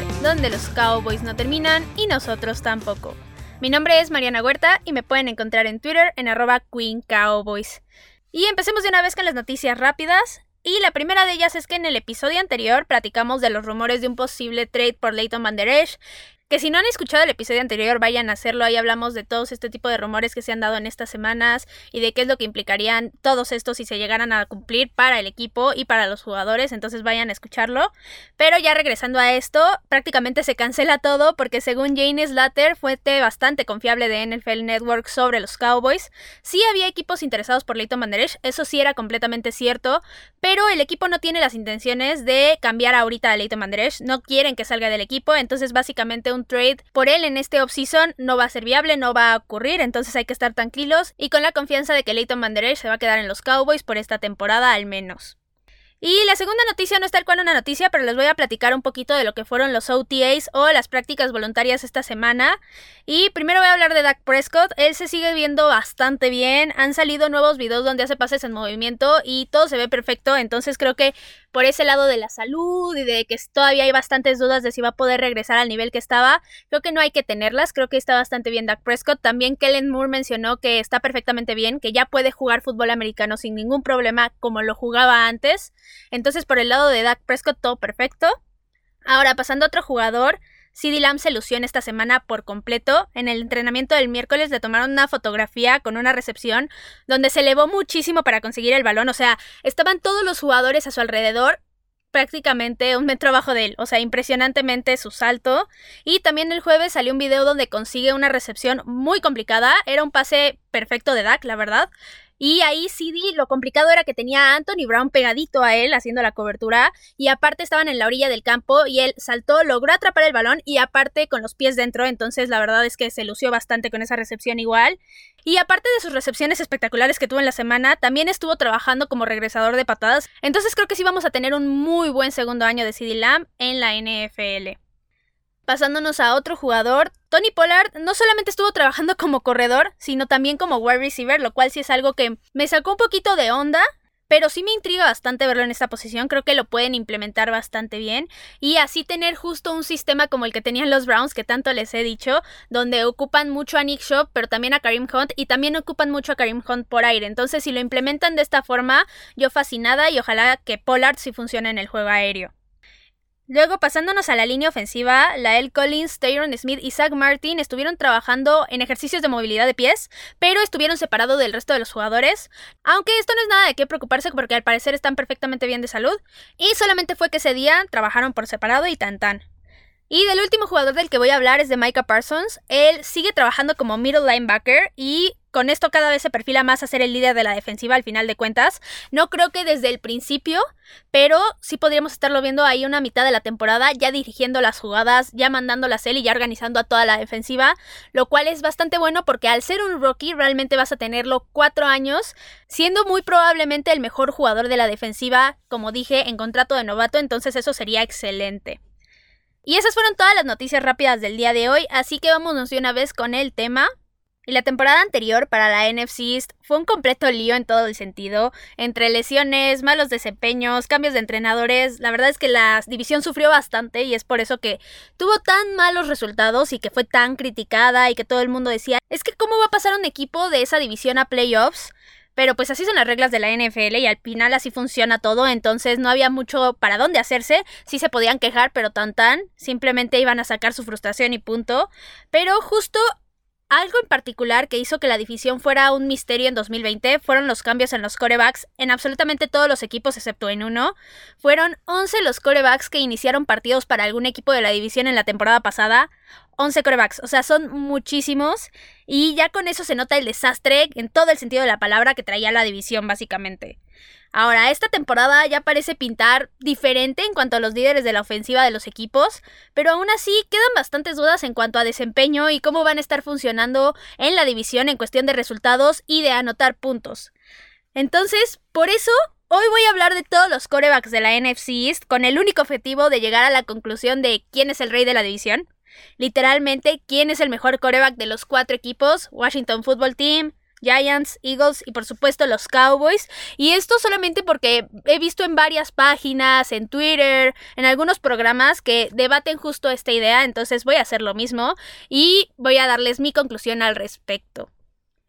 donde los Cowboys no terminan y nosotros tampoco. Mi nombre es Mariana Huerta y me pueden encontrar en Twitter en arroba Queen Cowboys. Y empecemos de una vez con las noticias rápidas. Y la primera de ellas es que en el episodio anterior platicamos de los rumores de un posible trade por Leighton Van Der Esch, que si no han escuchado el episodio anterior, vayan a hacerlo. Ahí hablamos de todos este tipo de rumores que se han dado en estas semanas y de qué es lo que implicarían todos estos si se llegaran a cumplir para el equipo y para los jugadores. Entonces vayan a escucharlo. Pero ya regresando a esto, prácticamente se cancela todo porque según Jane Slater, fuente bastante confiable de NFL Network sobre los Cowboys, sí había equipos interesados por Leighton Van Der Esch, eso sí era completamente cierto, pero el equipo no tiene las intenciones de cambiar ahorita a Leighton Van Der Esch, no quieren que salga del equipo, entonces básicamente un trade por él en este offseason no va a ser viable, no va a ocurrir, entonces hay que estar tranquilos y con la confianza de que Leighton Van se va a quedar en los Cowboys por esta temporada al menos. Y la segunda noticia no es tal cual una noticia, pero les voy a platicar un poquito de lo que fueron los OTAs o las prácticas voluntarias esta semana. Y primero voy a hablar de Dak Prescott. Él se sigue viendo bastante bien. Han salido nuevos videos donde hace pases en movimiento y todo se ve perfecto. Entonces creo que por ese lado de la salud y de que todavía hay bastantes dudas de si va a poder regresar al nivel que estaba, creo que no hay que tenerlas. Creo que está bastante bien Dak Prescott. También Kellen Moore mencionó que está perfectamente bien, que ya puede jugar fútbol americano sin ningún problema como lo jugaba antes. Entonces, por el lado de Dak Prescott, todo perfecto. Ahora, pasando a otro jugador, CD Lamb se lució en esta semana por completo. En el entrenamiento del miércoles le tomaron una fotografía con una recepción donde se elevó muchísimo para conseguir el balón. O sea, estaban todos los jugadores a su alrededor prácticamente un metro abajo de él, o sea, impresionantemente su salto. Y también el jueves salió un video donde consigue una recepción muy complicada, era un pase perfecto de Dak, la verdad. Y ahí CD lo complicado era que tenía a Anthony Brown pegadito a él haciendo la cobertura y aparte estaban en la orilla del campo y él saltó, logró atrapar el balón y aparte con los pies dentro, entonces la verdad es que se lució bastante con esa recepción igual. Y aparte de sus recepciones espectaculares que tuvo en la semana, también estuvo trabajando como regresador de patadas, entonces creo que sí vamos a tener un muy buen segundo año de CD Lamb en la NFL. Pasándonos a otro jugador, Tony Pollard no solamente estuvo trabajando como corredor, sino también como wide receiver, lo cual sí es algo que me sacó un poquito de onda, pero sí me intriga bastante verlo en esta posición, creo que lo pueden implementar bastante bien y así tener justo un sistema como el que tenían los Browns, que tanto les he dicho, donde ocupan mucho a Nick Shop, pero también a Karim Hunt y también ocupan mucho a Karim Hunt por aire. Entonces, si lo implementan de esta forma, yo fascinada y ojalá que Pollard sí funcione en el juego aéreo. Luego, pasándonos a la línea ofensiva, Lael Collins, Tyron Smith y Zach Martin estuvieron trabajando en ejercicios de movilidad de pies, pero estuvieron separados del resto de los jugadores. Aunque esto no es nada de qué preocuparse porque al parecer están perfectamente bien de salud. Y solamente fue que ese día trabajaron por separado y tan tan. Y del último jugador del que voy a hablar es de Micah Parsons. Él sigue trabajando como middle linebacker y con esto cada vez se perfila más a ser el líder de la defensiva al final de cuentas. No creo que desde el principio, pero sí podríamos estarlo viendo ahí una mitad de la temporada, ya dirigiendo las jugadas, ya mandándolas él y ya organizando a toda la defensiva, lo cual es bastante bueno porque al ser un rookie realmente vas a tenerlo cuatro años, siendo muy probablemente el mejor jugador de la defensiva, como dije, en contrato de novato, entonces eso sería excelente. Y esas fueron todas las noticias rápidas del día de hoy, así que vámonos de una vez con el tema. Y la temporada anterior para la NFC fue un completo lío en todo el sentido, entre lesiones, malos desempeños, cambios de entrenadores. La verdad es que la división sufrió bastante y es por eso que tuvo tan malos resultados y que fue tan criticada y que todo el mundo decía, es que cómo va a pasar un equipo de esa división a playoffs. Pero pues así son las reglas de la NFL y al final así funciona todo, entonces no había mucho para dónde hacerse, sí se podían quejar, pero tan tan, simplemente iban a sacar su frustración y punto. Pero justo algo en particular que hizo que la división fuera un misterio en 2020 fueron los cambios en los corebacks en absolutamente todos los equipos excepto en uno. Fueron 11 los corebacks que iniciaron partidos para algún equipo de la división en la temporada pasada. 11 corebacks, o sea, son muchísimos. Y ya con eso se nota el desastre en todo el sentido de la palabra que traía la división, básicamente. Ahora, esta temporada ya parece pintar diferente en cuanto a los líderes de la ofensiva de los equipos, pero aún así quedan bastantes dudas en cuanto a desempeño y cómo van a estar funcionando en la división en cuestión de resultados y de anotar puntos. Entonces, por eso Hoy voy a hablar de todos los corebacks de la NFC East con el único objetivo de llegar a la conclusión de quién es el rey de la división. Literalmente, quién es el mejor coreback de los cuatro equipos, Washington Football Team, Giants, Eagles y por supuesto los Cowboys. Y esto solamente porque he visto en varias páginas, en Twitter, en algunos programas que debaten justo esta idea, entonces voy a hacer lo mismo y voy a darles mi conclusión al respecto.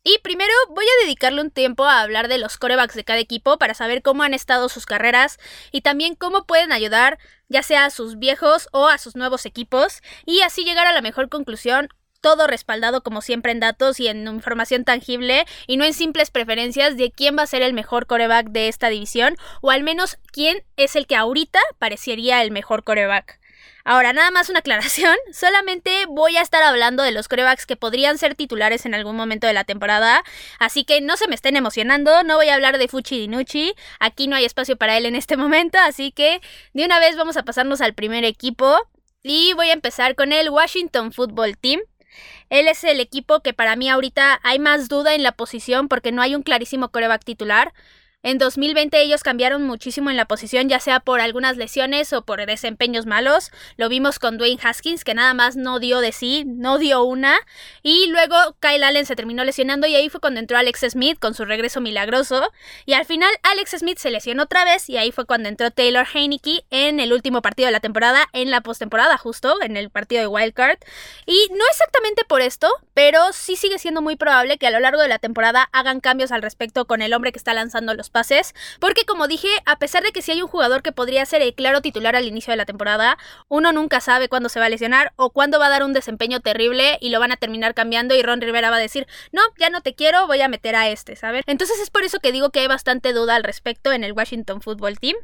Y primero voy a dedicarle un tiempo a hablar de los corebacks de cada equipo para saber cómo han estado sus carreras y también cómo pueden ayudar ya sea a sus viejos o a sus nuevos equipos y así llegar a la mejor conclusión todo respaldado como siempre en datos y en información tangible y no en simples preferencias de quién va a ser el mejor coreback de esta división o al menos quién es el que ahorita parecería el mejor coreback. Ahora, nada más una aclaración, solamente voy a estar hablando de los corebacks que podrían ser titulares en algún momento de la temporada, así que no se me estén emocionando, no voy a hablar de Fuchi Dinucci, aquí no hay espacio para él en este momento, así que de una vez vamos a pasarnos al primer equipo y voy a empezar con el Washington Football Team. Él es el equipo que para mí ahorita hay más duda en la posición porque no hay un clarísimo coreback titular. En 2020 ellos cambiaron muchísimo en la posición, ya sea por algunas lesiones o por desempeños malos. Lo vimos con Dwayne Haskins, que nada más no dio de sí, no dio una. Y luego Kyle Allen se terminó lesionando y ahí fue cuando entró Alex Smith con su regreso milagroso. Y al final Alex Smith se lesionó otra vez y ahí fue cuando entró Taylor Heineke en el último partido de la temporada, en la postemporada justo, en el partido de Wildcard. Y no exactamente por esto, pero sí sigue siendo muy probable que a lo largo de la temporada hagan cambios al respecto con el hombre que está lanzando los pases, porque como dije, a pesar de que si hay un jugador que podría ser el claro titular al inicio de la temporada, uno nunca sabe cuándo se va a lesionar o cuándo va a dar un desempeño terrible y lo van a terminar cambiando y Ron Rivera va a decir, no, ya no te quiero, voy a meter a este, ¿sabes? Entonces es por eso que digo que hay bastante duda al respecto en el Washington Football Team.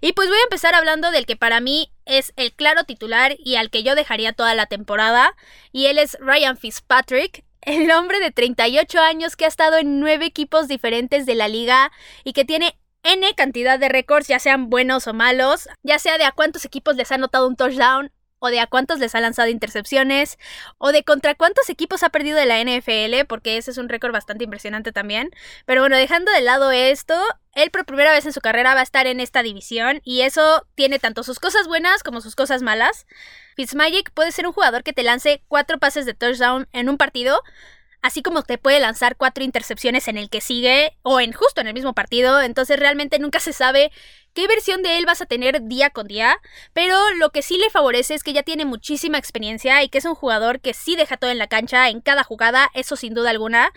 Y pues voy a empezar hablando del que para mí es el claro titular y al que yo dejaría toda la temporada, y él es Ryan Fitzpatrick, el hombre de 38 años que ha estado en nueve equipos diferentes de la liga y que tiene N cantidad de récords, ya sean buenos o malos, ya sea de a cuántos equipos les ha anotado un touchdown o de a cuántos les ha lanzado intercepciones, o de contra cuántos equipos ha perdido de la NFL, porque ese es un récord bastante impresionante también. Pero bueno, dejando de lado esto, él por primera vez en su carrera va a estar en esta división, y eso tiene tanto sus cosas buenas como sus cosas malas. Fitzmagic puede ser un jugador que te lance cuatro pases de touchdown en un partido, así como te puede lanzar cuatro intercepciones en el que sigue o en justo en el mismo partido, entonces realmente nunca se sabe qué versión de él vas a tener día con día, pero lo que sí le favorece es que ya tiene muchísima experiencia y que es un jugador que sí deja todo en la cancha en cada jugada, eso sin duda alguna.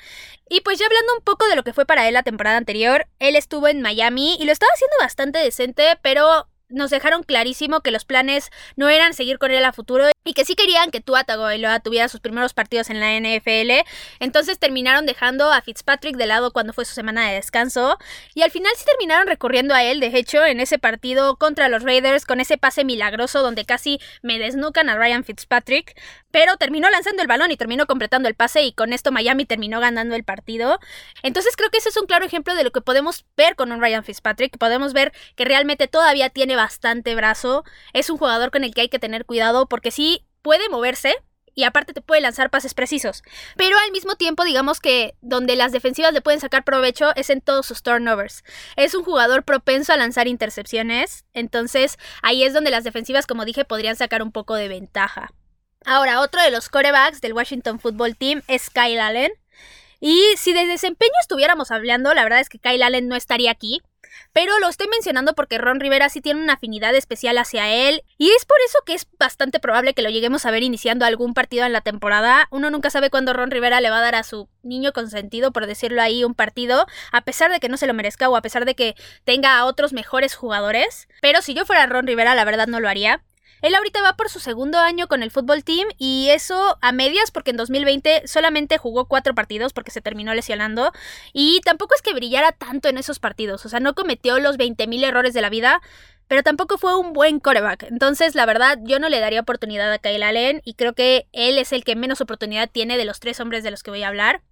Y pues ya hablando un poco de lo que fue para él la temporada anterior, él estuvo en Miami y lo estaba haciendo bastante decente, pero nos dejaron clarísimo que los planes no eran seguir con él a futuro y que sí querían que Tua Tagovailoa tuviera sus primeros partidos en la NFL. Entonces terminaron dejando a Fitzpatrick de lado cuando fue su semana de descanso y al final sí terminaron recorriendo a él, de hecho, en ese partido contra los Raiders con ese pase milagroso donde casi me desnucan a Ryan Fitzpatrick, pero terminó lanzando el balón y terminó completando el pase y con esto Miami terminó ganando el partido. Entonces creo que ese es un claro ejemplo de lo que podemos ver con un Ryan Fitzpatrick, podemos ver que realmente todavía tiene bastante brazo, es un jugador con el que hay que tener cuidado porque sí puede moverse, y aparte te puede lanzar pases precisos. Pero al mismo tiempo, digamos que donde las defensivas le pueden sacar provecho es en todos sus turnovers. Es un jugador propenso a lanzar intercepciones, entonces ahí es donde las defensivas, como dije, podrían sacar un poco de ventaja. Ahora, otro de los corebacks del Washington Football Team es Kyle Allen. Y si de desempeño estuviéramos hablando, la verdad es que Kyle Allen no estaría aquí. Pero lo estoy mencionando porque Ron Rivera sí tiene una afinidad especial hacia él. Y es por eso que es bastante probable que lo lleguemos a ver iniciando algún partido en la temporada. Uno nunca sabe cuándo Ron Rivera le va a dar a su niño consentido, por decirlo ahí, un partido. A pesar de que no se lo merezca o a pesar de que tenga a otros mejores jugadores. Pero si yo fuera Ron Rivera, la verdad no lo haría. Él ahorita va por su segundo año con el fútbol team y eso a medias porque en 2020 solamente jugó cuatro partidos porque se terminó lesionando y tampoco es que brillara tanto en esos partidos, o sea, no cometió los 20.000 errores de la vida, pero tampoco fue un buen coreback. Entonces, la verdad, yo no le daría oportunidad a Kyle Allen y creo que él es el que menos oportunidad tiene de los tres hombres de los que voy a hablar.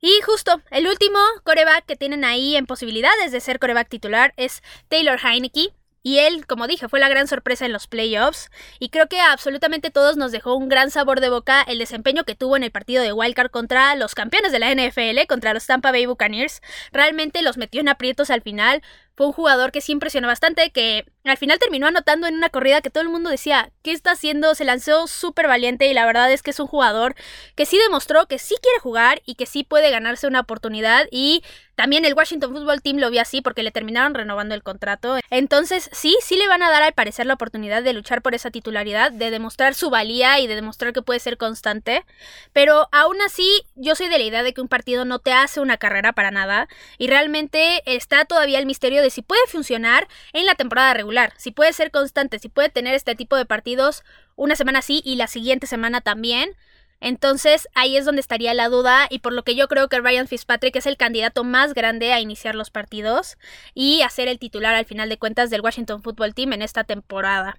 Y justo, el último coreback que tienen ahí en posibilidades de ser coreback titular es Taylor Heineke. Y él, como dije, fue la gran sorpresa en los playoffs. Y creo que a absolutamente todos nos dejó un gran sabor de boca el desempeño que tuvo en el partido de Wildcard contra los campeones de la NFL, contra los Tampa Bay Buccaneers. Realmente los metió en aprietos al final. Fue un jugador que sí impresionó bastante, que al final terminó anotando en una corrida que todo el mundo decía, ¿qué está haciendo? Se lanzó súper valiente y la verdad es que es un jugador que sí demostró que sí quiere jugar y que sí puede ganarse una oportunidad y también el Washington Football Team lo vio así porque le terminaron renovando el contrato. Entonces, sí, sí le van a dar al parecer la oportunidad de luchar por esa titularidad, de demostrar su valía y de demostrar que puede ser constante. Pero aún así, yo soy de la idea de que un partido no te hace una carrera para nada. Y realmente está todavía el misterio de si puede funcionar en la temporada regular, si puede ser constante, si puede tener este tipo de partidos una semana sí y la siguiente semana también. Entonces ahí es donde estaría la duda y por lo que yo creo que Ryan Fitzpatrick es el candidato más grande a iniciar los partidos y a ser el titular al final de cuentas del Washington Football Team en esta temporada.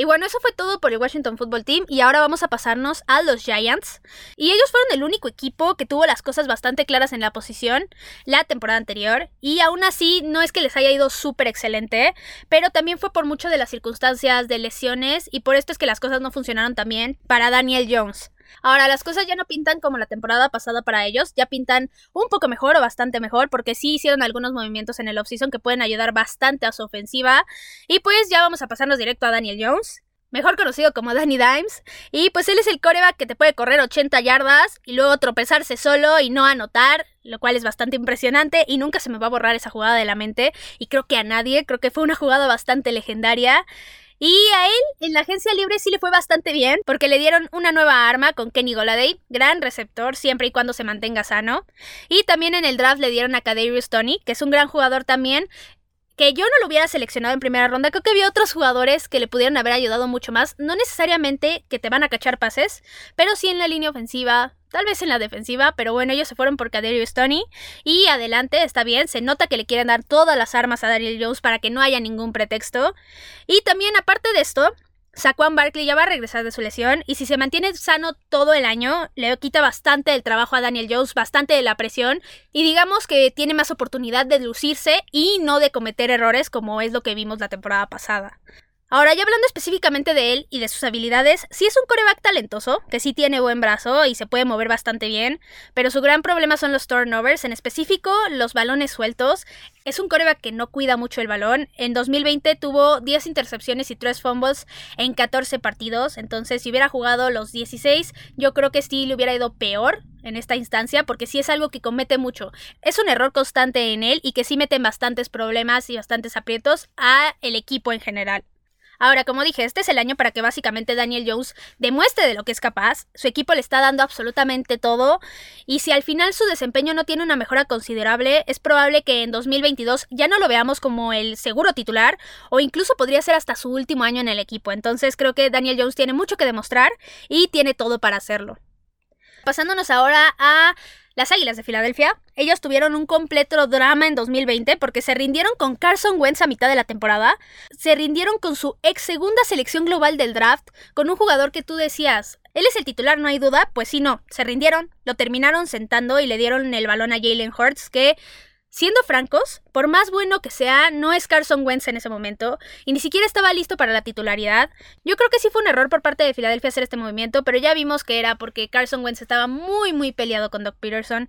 Y bueno, eso fue todo por el Washington Football Team y ahora vamos a pasarnos a los Giants. Y ellos fueron el único equipo que tuvo las cosas bastante claras en la posición la temporada anterior y aún así no es que les haya ido súper excelente, pero también fue por mucho de las circunstancias de lesiones y por esto es que las cosas no funcionaron también para Daniel Jones. Ahora, las cosas ya no pintan como la temporada pasada para ellos, ya pintan un poco mejor o bastante mejor, porque sí hicieron algunos movimientos en el offseason que pueden ayudar bastante a su ofensiva. Y pues ya vamos a pasarnos directo a Daniel Jones mejor conocido como Danny Dimes. Y pues él es el coreback que te puede correr 80 yardas y luego tropezarse solo y no anotar, lo cual es bastante impresionante y nunca se me va a borrar esa jugada de la mente. Y creo que a nadie, creo que fue una jugada bastante legendaria. Y a él en la agencia libre sí le fue bastante bien porque le dieron una nueva arma con Kenny Goladay, gran receptor siempre y cuando se mantenga sano. Y también en el draft le dieron a Kadarius Tony, que es un gran jugador también, que yo no lo hubiera seleccionado en primera ronda. Creo que había otros jugadores que le pudieron haber ayudado mucho más. No necesariamente que te van a cachar pases, pero sí en la línea ofensiva, tal vez en la defensiva, pero bueno, ellos se fueron por Kadarius Stoney y adelante, está bien, se nota que le quieren dar todas las armas a Daniel Jones para que no haya ningún pretexto. Y también aparte de esto, Saquon Barkley ya va a regresar de su lesión y si se mantiene sano todo el año, le quita bastante el trabajo a Daniel Jones, bastante de la presión y digamos que tiene más oportunidad de lucirse y no de cometer errores como es lo que vimos la temporada pasada. Ahora, ya hablando específicamente de él y de sus habilidades, sí es un coreback talentoso, que sí tiene buen brazo y se puede mover bastante bien, pero su gran problema son los turnovers, en específico los balones sueltos. Es un coreback que no cuida mucho el balón. En 2020 tuvo 10 intercepciones y 3 fumbles en 14 partidos, entonces si hubiera jugado los 16, yo creo que sí le hubiera ido peor en esta instancia porque sí es algo que comete mucho. Es un error constante en él y que sí mete bastantes problemas y bastantes aprietos a el equipo en general. Ahora, como dije, este es el año para que básicamente Daniel Jones demuestre de lo que es capaz. Su equipo le está dando absolutamente todo. Y si al final su desempeño no tiene una mejora considerable, es probable que en 2022 ya no lo veamos como el seguro titular o incluso podría ser hasta su último año en el equipo. Entonces creo que Daniel Jones tiene mucho que demostrar y tiene todo para hacerlo. Pasándonos ahora a las Águilas de Filadelfia, ellos tuvieron un completo drama en 2020 porque se rindieron con Carson Wentz a mitad de la temporada, se rindieron con su ex segunda selección global del draft, con un jugador que tú decías, él es el titular, no hay duda, pues sí, no, se rindieron, lo terminaron sentando y le dieron el balón a Jalen Hurts, que Siendo francos, por más bueno que sea, no es Carson Wentz en ese momento y ni siquiera estaba listo para la titularidad. Yo creo que sí fue un error por parte de Filadelfia hacer este movimiento, pero ya vimos que era porque Carson Wentz estaba muy muy peleado con Doc Peterson.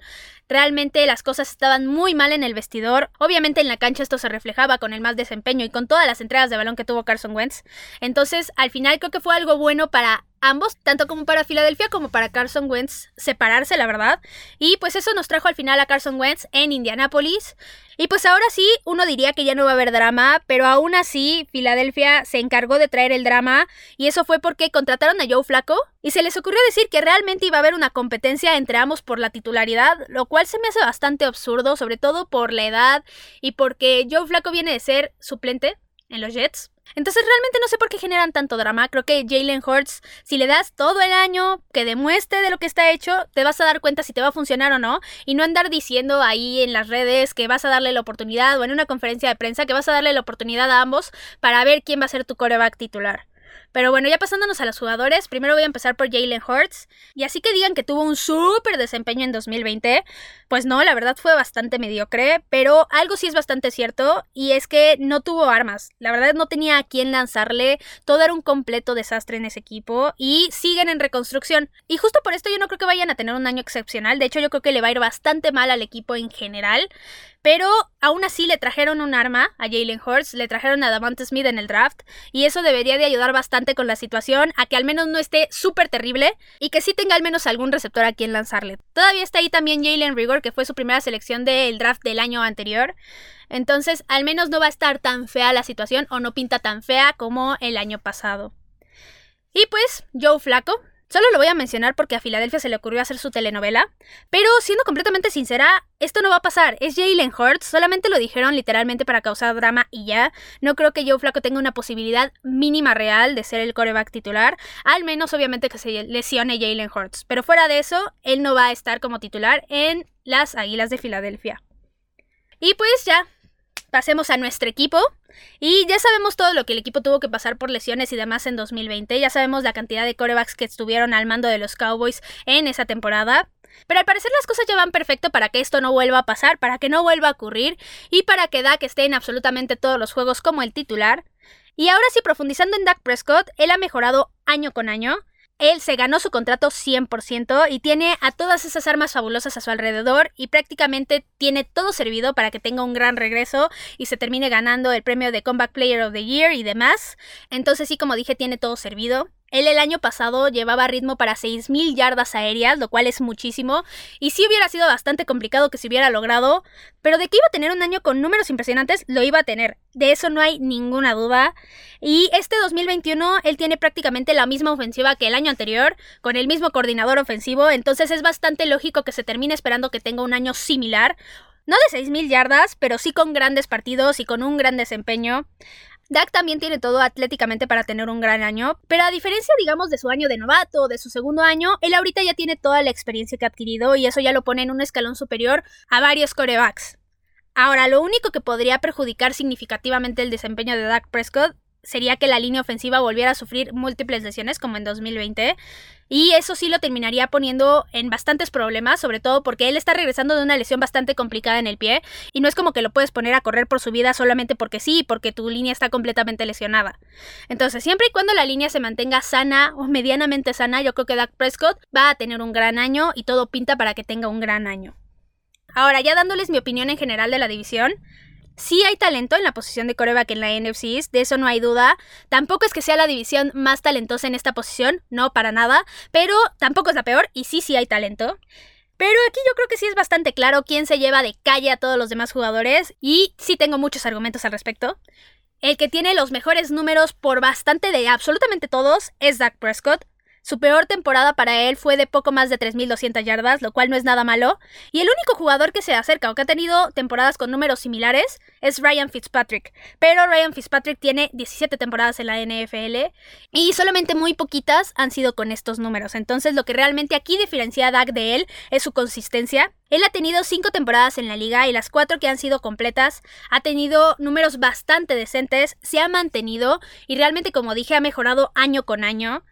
Realmente las cosas estaban muy mal en el vestidor. Obviamente en la cancha esto se reflejaba con el más desempeño y con todas las entregas de balón que tuvo Carson Wentz. Entonces, al final creo que fue algo bueno para ambos, tanto como para Filadelfia como para Carson Wentz, separarse, la verdad. Y pues eso nos trajo al final a Carson Wentz en Indianapolis. Y pues ahora sí, uno diría que ya no va a haber drama, pero aún así Filadelfia se encargó de traer el drama y eso fue porque contrataron a Joe Flaco y se les ocurrió decir que realmente iba a haber una competencia entre ambos por la titularidad, lo cual se me hace bastante absurdo, sobre todo por la edad y porque Joe Flaco viene de ser suplente en los Jets. Entonces realmente no sé por qué generan tanto drama. Creo que Jalen Hurts, si le das todo el año que demuestre de lo que está hecho, te vas a dar cuenta si te va a funcionar o no. Y no andar diciendo ahí en las redes que vas a darle la oportunidad o en una conferencia de prensa que vas a darle la oportunidad a ambos para ver quién va a ser tu coreback titular. Pero bueno, ya pasándonos a los jugadores, primero voy a empezar por Jalen Hurts. Y así que digan que tuvo un súper desempeño en 2020, pues no, la verdad fue bastante mediocre, pero algo sí es bastante cierto, y es que no tuvo armas. La verdad no tenía a quién lanzarle, todo era un completo desastre en ese equipo, y siguen en reconstrucción. Y justo por esto yo no creo que vayan a tener un año excepcional, de hecho yo creo que le va a ir bastante mal al equipo en general. Pero aún así le trajeron un arma a Jalen Hurts, le trajeron a Davante Smith en el draft y eso debería de ayudar bastante con la situación a que al menos no esté súper terrible y que sí tenga al menos algún receptor a quien lanzarle. Todavía está ahí también Jalen Rigor, que fue su primera selección del draft del año anterior. Entonces, al menos no va a estar tan fea la situación o no pinta tan fea como el año pasado. Y pues, Joe Flaco, Solo lo voy a mencionar porque a Filadelfia se le ocurrió hacer su telenovela. Pero siendo completamente sincera, esto no va a pasar. Es Jalen Hurts, solamente lo dijeron literalmente para causar drama y ya. No creo que Joe Flaco tenga una posibilidad mínima real de ser el coreback titular. Al menos obviamente que se lesione Jalen Hurts. Pero fuera de eso, él no va a estar como titular en las Águilas de Filadelfia. Y pues ya, pasemos a nuestro equipo. Y ya sabemos todo lo que el equipo tuvo que pasar por lesiones y demás en 2020. Ya sabemos la cantidad de corebacks que estuvieron al mando de los Cowboys en esa temporada. Pero al parecer las cosas ya van perfecto para que esto no vuelva a pasar, para que no vuelva a ocurrir y para que Dak esté en absolutamente todos los juegos como el titular. Y ahora sí, profundizando en Dak Prescott, él ha mejorado año con año. Él se ganó su contrato 100% y tiene a todas esas armas fabulosas a su alrededor y prácticamente tiene todo servido para que tenga un gran regreso y se termine ganando el premio de Comeback Player of the Year y demás. Entonces sí, como dije, tiene todo servido. Él el año pasado llevaba ritmo para 6.000 yardas aéreas, lo cual es muchísimo, y sí hubiera sido bastante complicado que se hubiera logrado, pero de que iba a tener un año con números impresionantes, lo iba a tener, de eso no hay ninguna duda. Y este 2021 él tiene prácticamente la misma ofensiva que el año anterior, con el mismo coordinador ofensivo, entonces es bastante lógico que se termine esperando que tenga un año similar. No de 6.000 yardas, pero sí con grandes partidos y con un gran desempeño. Dak también tiene todo atléticamente para tener un gran año, pero a diferencia, digamos, de su año de novato o de su segundo año, él ahorita ya tiene toda la experiencia que ha adquirido y eso ya lo pone en un escalón superior a varios corebacks. Ahora, lo único que podría perjudicar significativamente el desempeño de Dak Prescott sería que la línea ofensiva volviera a sufrir múltiples lesiones como en 2020 y eso sí lo terminaría poniendo en bastantes problemas, sobre todo porque él está regresando de una lesión bastante complicada en el pie y no es como que lo puedes poner a correr por su vida solamente porque sí, porque tu línea está completamente lesionada. Entonces, siempre y cuando la línea se mantenga sana o medianamente sana, yo creo que Dak Prescott va a tener un gran año y todo pinta para que tenga un gran año. Ahora, ya dándoles mi opinión en general de la división, Sí hay talento en la posición de coreback en la NFC de eso no hay duda. Tampoco es que sea la división más talentosa en esta posición, no para nada, pero tampoco es la peor y sí, sí hay talento. Pero aquí yo creo que sí es bastante claro quién se lleva de calle a todos los demás jugadores y sí tengo muchos argumentos al respecto. El que tiene los mejores números por bastante de absolutamente todos es Dak Prescott. Su peor temporada para él fue de poco más de 3.200 yardas, lo cual no es nada malo. Y el único jugador que se acerca o que ha tenido temporadas con números similares es Ryan Fitzpatrick. Pero Ryan Fitzpatrick tiene 17 temporadas en la NFL y solamente muy poquitas han sido con estos números. Entonces lo que realmente aquí diferencia a Dak de él es su consistencia. Él ha tenido 5 temporadas en la liga y las 4 que han sido completas ha tenido números bastante decentes, se ha mantenido y realmente como dije ha mejorado año con año.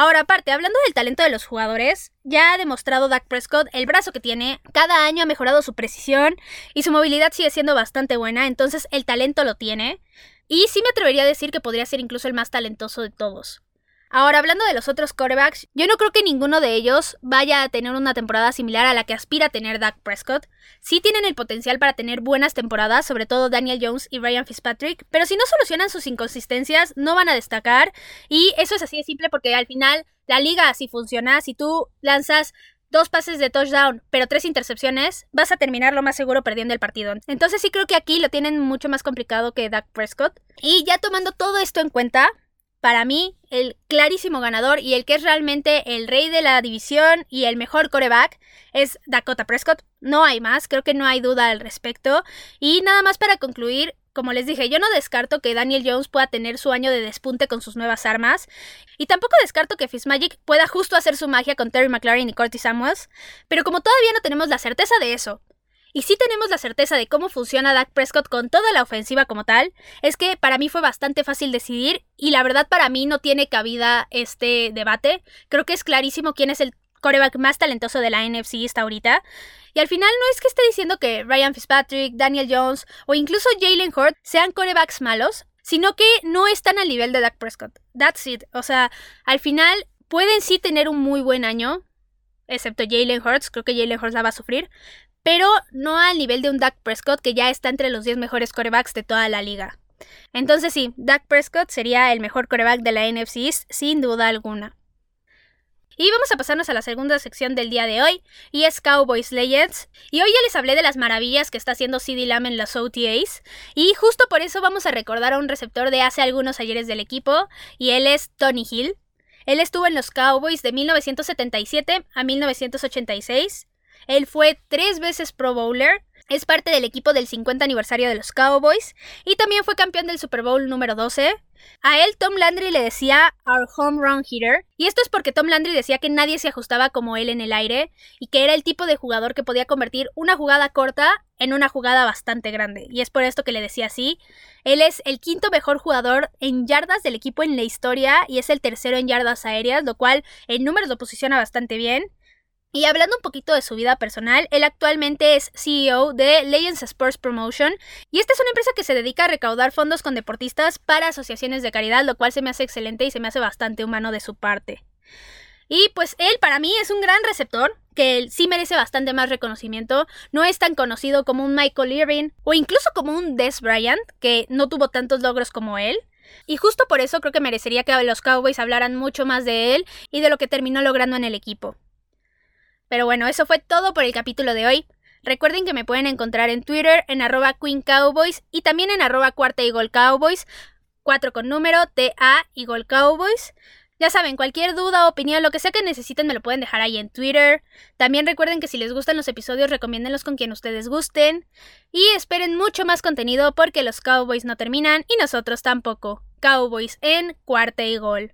Ahora, aparte, hablando del talento de los jugadores, ya ha demostrado Dak Prescott el brazo que tiene, cada año ha mejorado su precisión y su movilidad sigue siendo bastante buena, entonces el talento lo tiene. Y sí me atrevería a decir que podría ser incluso el más talentoso de todos. Ahora, hablando de los otros quarterbacks, yo no creo que ninguno de ellos vaya a tener una temporada similar a la que aspira a tener Dak Prescott. Sí tienen el potencial para tener buenas temporadas, sobre todo Daniel Jones y Ryan Fitzpatrick, pero si no solucionan sus inconsistencias, no van a destacar. Y eso es así de simple porque al final la liga así funciona. Si tú lanzas dos pases de touchdown, pero tres intercepciones, vas a terminar lo más seguro perdiendo el partido. Entonces sí creo que aquí lo tienen mucho más complicado que Dak Prescott. Y ya tomando todo esto en cuenta, para mí, el clarísimo ganador y el que es realmente el rey de la división y el mejor coreback es Dakota Prescott. No hay más, creo que no hay duda al respecto. Y nada más para concluir, como les dije, yo no descarto que Daniel Jones pueda tener su año de despunte con sus nuevas armas. Y tampoco descarto que Fitzmagic pueda justo hacer su magia con Terry McLaurin y Curtis Samuels. Pero como todavía no tenemos la certeza de eso, y sí tenemos la certeza de cómo funciona Dak Prescott con toda la ofensiva como tal, es que para mí fue bastante fácil decidir y la verdad para mí no tiene cabida este debate. Creo que es clarísimo quién es el coreback más talentoso de la NFC hasta ahorita. Y al final no es que esté diciendo que Ryan Fitzpatrick, Daniel Jones o incluso Jalen Hurt sean corebacks malos, sino que no están al nivel de Dak Prescott. That's it. O sea, al final pueden sí tener un muy buen año, excepto Jalen Hurts, creo que Jalen Hurts la va a sufrir, pero no al nivel de un Dak Prescott que ya está entre los 10 mejores corebacks de toda la liga. Entonces sí, Dak Prescott sería el mejor coreback de la NFC sin duda alguna. Y vamos a pasarnos a la segunda sección del día de hoy, y es Cowboys Legends. Y hoy ya les hablé de las maravillas que está haciendo CD Lamb en las OTAs, y justo por eso vamos a recordar a un receptor de hace algunos ayeres del equipo, y él es Tony Hill. Él estuvo en los Cowboys de 1977 a 1986. Él fue tres veces Pro Bowler, es parte del equipo del 50 aniversario de los Cowboys y también fue campeón del Super Bowl número 12. A él Tom Landry le decía Our Home Run Hitter. Y esto es porque Tom Landry decía que nadie se ajustaba como él en el aire y que era el tipo de jugador que podía convertir una jugada corta en una jugada bastante grande. Y es por esto que le decía así. Él es el quinto mejor jugador en yardas del equipo en la historia y es el tercero en yardas aéreas, lo cual en números lo posiciona bastante bien. Y hablando un poquito de su vida personal, él actualmente es CEO de Legends Sports Promotion y esta es una empresa que se dedica a recaudar fondos con deportistas para asociaciones de caridad, lo cual se me hace excelente y se me hace bastante humano de su parte. Y pues él para mí es un gran receptor, que sí merece bastante más reconocimiento. No es tan conocido como un Michael Irving o incluso como un Des Bryant, que no tuvo tantos logros como él. Y justo por eso creo que merecería que los Cowboys hablaran mucho más de él y de lo que terminó logrando en el equipo. Pero bueno, eso fue todo por el capítulo de hoy. Recuerden que me pueden encontrar en Twitter en arroba Queen Cowboys y también en arroba cuarta gol Cowboys, 4 con número, TA gol Cowboys. Ya saben, cualquier duda, opinión, lo que sea que necesiten me lo pueden dejar ahí en Twitter. También recuerden que si les gustan los episodios, recomiéndenlos con quien ustedes gusten. Y esperen mucho más contenido porque los Cowboys no terminan y nosotros tampoco. Cowboys en cuarta y gol.